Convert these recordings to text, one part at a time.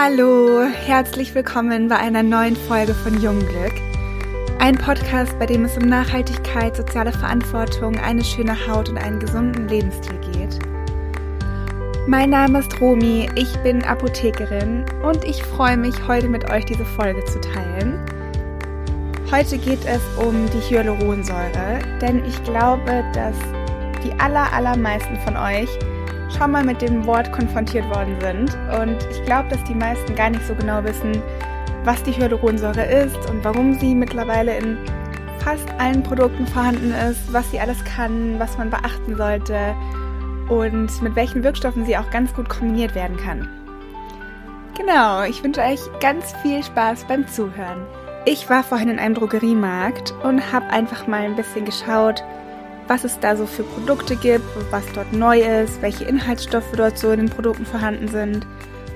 Hallo, herzlich willkommen bei einer neuen Folge von Jungglück. Ein Podcast, bei dem es um Nachhaltigkeit, soziale Verantwortung, eine schöne Haut und einen gesunden Lebensstil geht. Mein Name ist Romi, ich bin Apothekerin und ich freue mich, heute mit euch diese Folge zu teilen. Heute geht es um die Hyaluronsäure, denn ich glaube, dass die aller, allermeisten von euch schon mal mit dem Wort konfrontiert worden sind. Und ich glaube, dass die meisten gar nicht so genau wissen, was die Hyaluronsäure ist und warum sie mittlerweile in fast allen Produkten vorhanden ist, was sie alles kann, was man beachten sollte und mit welchen Wirkstoffen sie auch ganz gut kombiniert werden kann. Genau, ich wünsche euch ganz viel Spaß beim Zuhören. Ich war vorhin in einem Drogeriemarkt und habe einfach mal ein bisschen geschaut, was es da so für Produkte gibt, was dort neu ist, welche Inhaltsstoffe dort so in den Produkten vorhanden sind,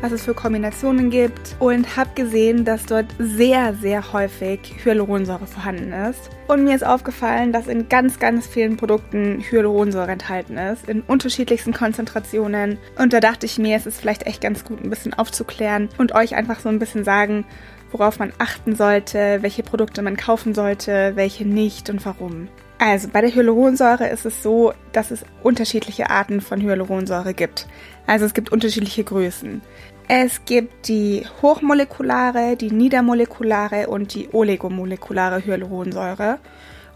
was es für Kombinationen gibt und habe gesehen, dass dort sehr, sehr häufig Hyaluronsäure vorhanden ist. Und mir ist aufgefallen, dass in ganz, ganz vielen Produkten Hyaluronsäure enthalten ist, in unterschiedlichsten Konzentrationen. Und da dachte ich mir, es ist vielleicht echt ganz gut, ein bisschen aufzuklären und euch einfach so ein bisschen sagen, worauf man achten sollte, welche Produkte man kaufen sollte, welche nicht und warum. Also bei der Hyaluronsäure ist es so, dass es unterschiedliche Arten von Hyaluronsäure gibt. Also es gibt unterschiedliche Größen. Es gibt die hochmolekulare, die niedermolekulare und die oligomolekulare Hyaluronsäure.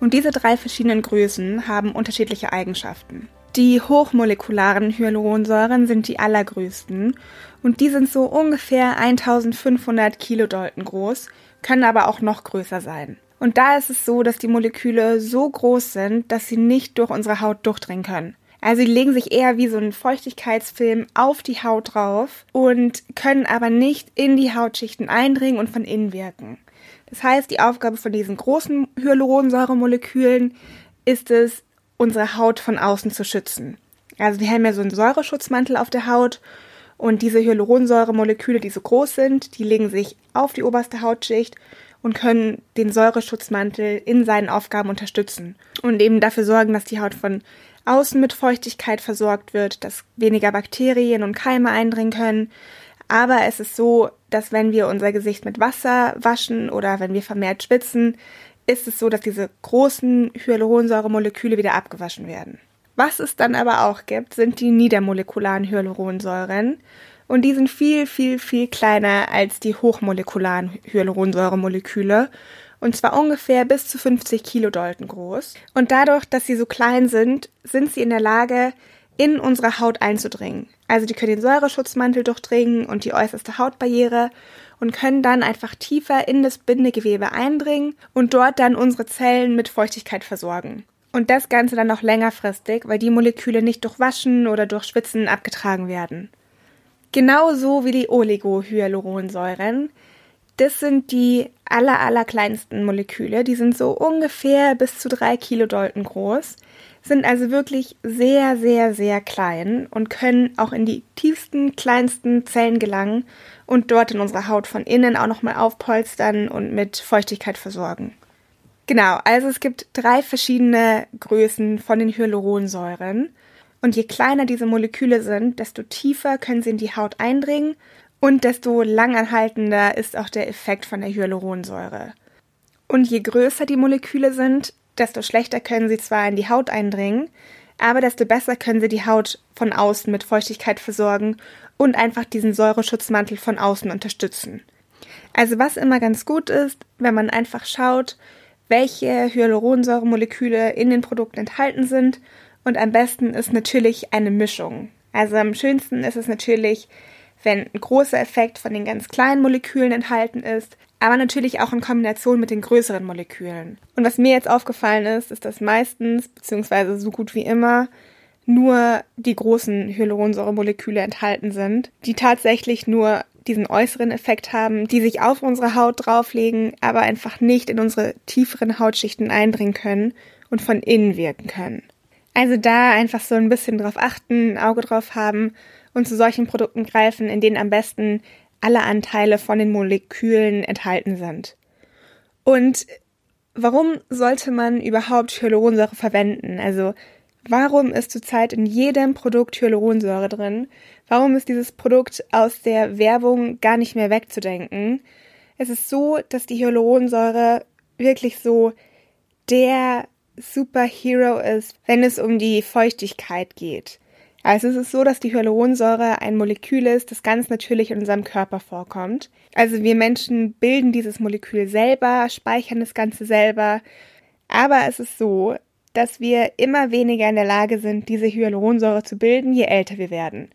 Und diese drei verschiedenen Größen haben unterschiedliche Eigenschaften. Die hochmolekularen Hyaluronsäuren sind die allergrößten und die sind so ungefähr 1500 Kilodalton groß, können aber auch noch größer sein. Und da ist es so, dass die Moleküle so groß sind, dass sie nicht durch unsere Haut durchdringen können. Also die legen sich eher wie so ein Feuchtigkeitsfilm auf die Haut drauf und können aber nicht in die Hautschichten eindringen und von innen wirken. Das heißt, die Aufgabe von diesen großen Hyaluronsäuremolekülen ist es, unsere Haut von außen zu schützen. Also wir haben ja so einen Säureschutzmantel auf der Haut und diese Hyaluronsäuremoleküle, die so groß sind, die legen sich auf die oberste Hautschicht und können den Säureschutzmantel in seinen Aufgaben unterstützen und eben dafür sorgen, dass die Haut von außen mit Feuchtigkeit versorgt wird, dass weniger Bakterien und Keime eindringen können. Aber es ist so, dass wenn wir unser Gesicht mit Wasser waschen oder wenn wir vermehrt schwitzen, ist es so, dass diese großen Hyaluronsäuremoleküle wieder abgewaschen werden. Was es dann aber auch gibt, sind die niedermolekularen Hyaluronsäuren. Und die sind viel, viel, viel kleiner als die hochmolekularen Hyaluronsäuremoleküle. Und zwar ungefähr bis zu 50 Kilodalton groß. Und dadurch, dass sie so klein sind, sind sie in der Lage, in unsere Haut einzudringen. Also die können den Säureschutzmantel durchdringen und die äußerste Hautbarriere und können dann einfach tiefer in das Bindegewebe eindringen und dort dann unsere Zellen mit Feuchtigkeit versorgen. Und das Ganze dann noch längerfristig, weil die Moleküle nicht durch Waschen oder durch Schwitzen abgetragen werden. Genauso wie die Oligohyaluronsäuren. Das sind die aller, aller kleinsten Moleküle. Die sind so ungefähr bis zu drei Kilodalton groß, sind also wirklich sehr, sehr, sehr klein und können auch in die tiefsten, kleinsten Zellen gelangen und dort in unserer Haut von innen auch nochmal aufpolstern und mit Feuchtigkeit versorgen. Genau, also es gibt drei verschiedene Größen von den Hyaluronsäuren. Und je kleiner diese Moleküle sind, desto tiefer können sie in die Haut eindringen und desto langanhaltender ist auch der Effekt von der Hyaluronsäure. Und je größer die Moleküle sind, desto schlechter können sie zwar in die Haut eindringen, aber desto besser können sie die Haut von außen mit Feuchtigkeit versorgen und einfach diesen Säureschutzmantel von außen unterstützen. Also was immer ganz gut ist, wenn man einfach schaut, welche Hyaluronsäuremoleküle in den Produkten enthalten sind und am besten ist natürlich eine Mischung. Also am schönsten ist es natürlich, wenn ein großer Effekt von den ganz kleinen Molekülen enthalten ist, aber natürlich auch in Kombination mit den größeren Molekülen. Und was mir jetzt aufgefallen ist, ist, dass meistens, beziehungsweise so gut wie immer, nur die großen Hyaluronsäuremoleküle enthalten sind, die tatsächlich nur diesen äußeren Effekt haben, die sich auf unsere Haut drauflegen, aber einfach nicht in unsere tieferen Hautschichten eindringen können und von innen wirken können. Also da einfach so ein bisschen drauf achten, ein Auge drauf haben und zu solchen Produkten greifen, in denen am besten alle Anteile von den Molekülen enthalten sind. Und warum sollte man überhaupt Hyaluronsäure verwenden? Also Warum ist zurzeit in jedem Produkt Hyaluronsäure drin? Warum ist dieses Produkt aus der Werbung gar nicht mehr wegzudenken? Es ist so, dass die Hyaluronsäure wirklich so der Superhero ist, wenn es um die Feuchtigkeit geht. Also es ist so, dass die Hyaluronsäure ein Molekül ist, das ganz natürlich in unserem Körper vorkommt. Also wir Menschen bilden dieses Molekül selber, speichern das Ganze selber. Aber es ist so, dass wir immer weniger in der Lage sind, diese Hyaluronsäure zu bilden, je älter wir werden.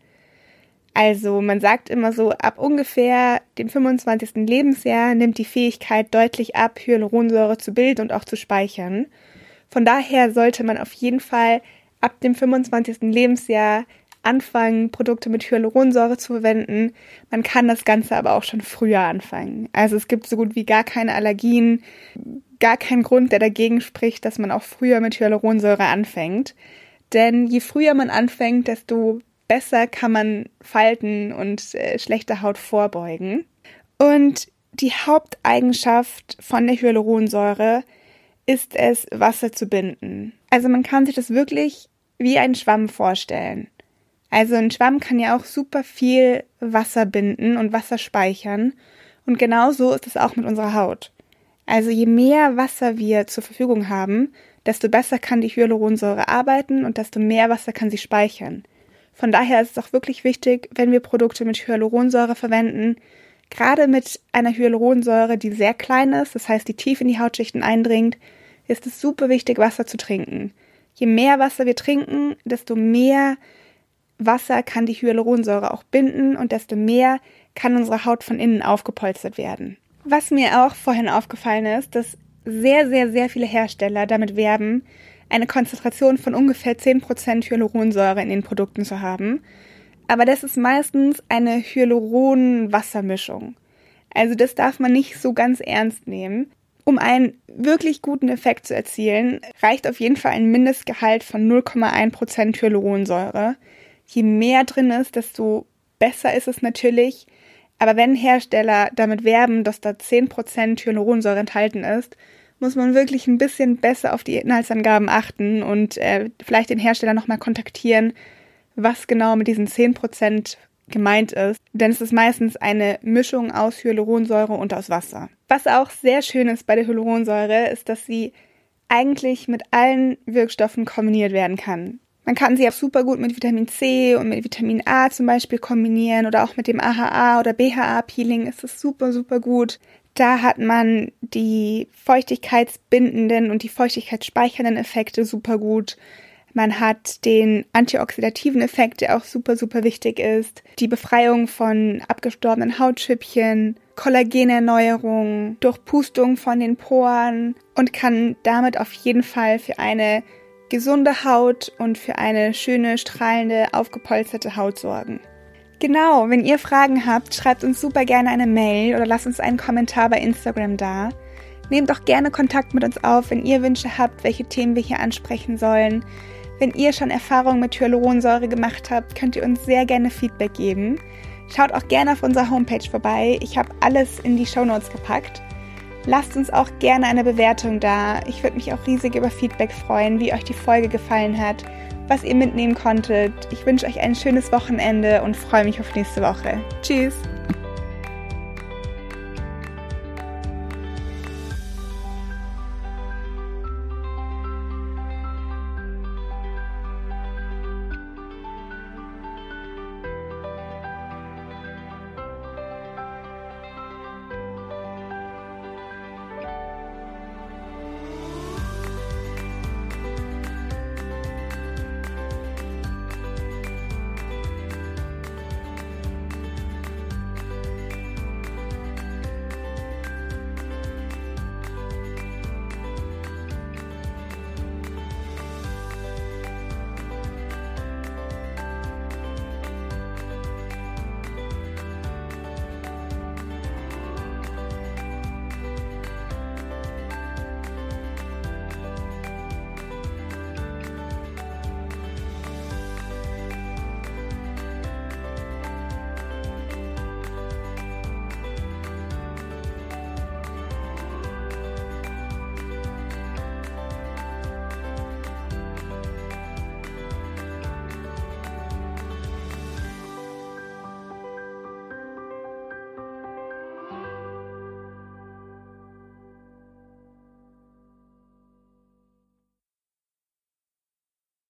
Also man sagt immer so, ab ungefähr dem 25. Lebensjahr nimmt die Fähigkeit deutlich ab, Hyaluronsäure zu bilden und auch zu speichern. Von daher sollte man auf jeden Fall ab dem 25. Lebensjahr anfangen, Produkte mit Hyaluronsäure zu verwenden. Man kann das Ganze aber auch schon früher anfangen. Also es gibt so gut wie gar keine Allergien, gar keinen Grund, der dagegen spricht, dass man auch früher mit Hyaluronsäure anfängt. Denn je früher man anfängt, desto besser kann man Falten und äh, schlechte Haut vorbeugen. Und die Haupteigenschaft von der Hyaluronsäure ist es, Wasser zu binden. Also man kann sich das wirklich wie ein Schwamm vorstellen. Also ein Schwamm kann ja auch super viel Wasser binden und Wasser speichern. Und genauso ist es auch mit unserer Haut. Also je mehr Wasser wir zur Verfügung haben, desto besser kann die Hyaluronsäure arbeiten und desto mehr Wasser kann sie speichern. Von daher ist es auch wirklich wichtig, wenn wir Produkte mit Hyaluronsäure verwenden, gerade mit einer Hyaluronsäure, die sehr klein ist, das heißt, die tief in die Hautschichten eindringt, ist es super wichtig, Wasser zu trinken. Je mehr Wasser wir trinken, desto mehr Wasser kann die Hyaluronsäure auch binden und desto mehr kann unsere Haut von innen aufgepolstert werden. Was mir auch vorhin aufgefallen ist, dass sehr, sehr, sehr viele Hersteller damit werben, eine Konzentration von ungefähr 10% Hyaluronsäure in den Produkten zu haben. Aber das ist meistens eine Hyaluron-Wassermischung. Also das darf man nicht so ganz ernst nehmen. Um einen wirklich guten Effekt zu erzielen, reicht auf jeden Fall ein Mindestgehalt von 0,1% Hyaluronsäure. Je mehr drin ist, desto besser ist es natürlich. Aber wenn Hersteller damit werben, dass da 10% Hyaluronsäure enthalten ist, muss man wirklich ein bisschen besser auf die Inhaltsangaben achten und äh, vielleicht den Hersteller nochmal kontaktieren, was genau mit diesen 10% gemeint ist, denn es ist meistens eine Mischung aus Hyaluronsäure und aus Wasser. Was auch sehr schön ist bei der Hyaluronsäure, ist, dass sie eigentlich mit allen Wirkstoffen kombiniert werden kann. Man kann sie auch super gut mit Vitamin C und mit Vitamin A zum Beispiel kombinieren oder auch mit dem AHA oder BHA-Peeling ist es super, super gut. Da hat man die feuchtigkeitsbindenden und die feuchtigkeitsspeichernden Effekte super gut. Man hat den antioxidativen Effekt, der auch super, super wichtig ist. Die Befreiung von abgestorbenen Hautschüppchen, Kollagenerneuerung, Durchpustung von den Poren und kann damit auf jeden Fall für eine gesunde Haut und für eine schöne, strahlende, aufgepolsterte Haut sorgen. Genau, wenn ihr Fragen habt, schreibt uns super gerne eine Mail oder lasst uns einen Kommentar bei Instagram da. Nehmt auch gerne Kontakt mit uns auf, wenn ihr Wünsche habt, welche Themen wir hier ansprechen sollen. Wenn ihr schon Erfahrungen mit Hyaluronsäure gemacht habt, könnt ihr uns sehr gerne Feedback geben. Schaut auch gerne auf unserer Homepage vorbei. Ich habe alles in die Show Notes gepackt. Lasst uns auch gerne eine Bewertung da. Ich würde mich auch riesig über Feedback freuen, wie euch die Folge gefallen hat, was ihr mitnehmen konntet. Ich wünsche euch ein schönes Wochenende und freue mich auf nächste Woche. Tschüss!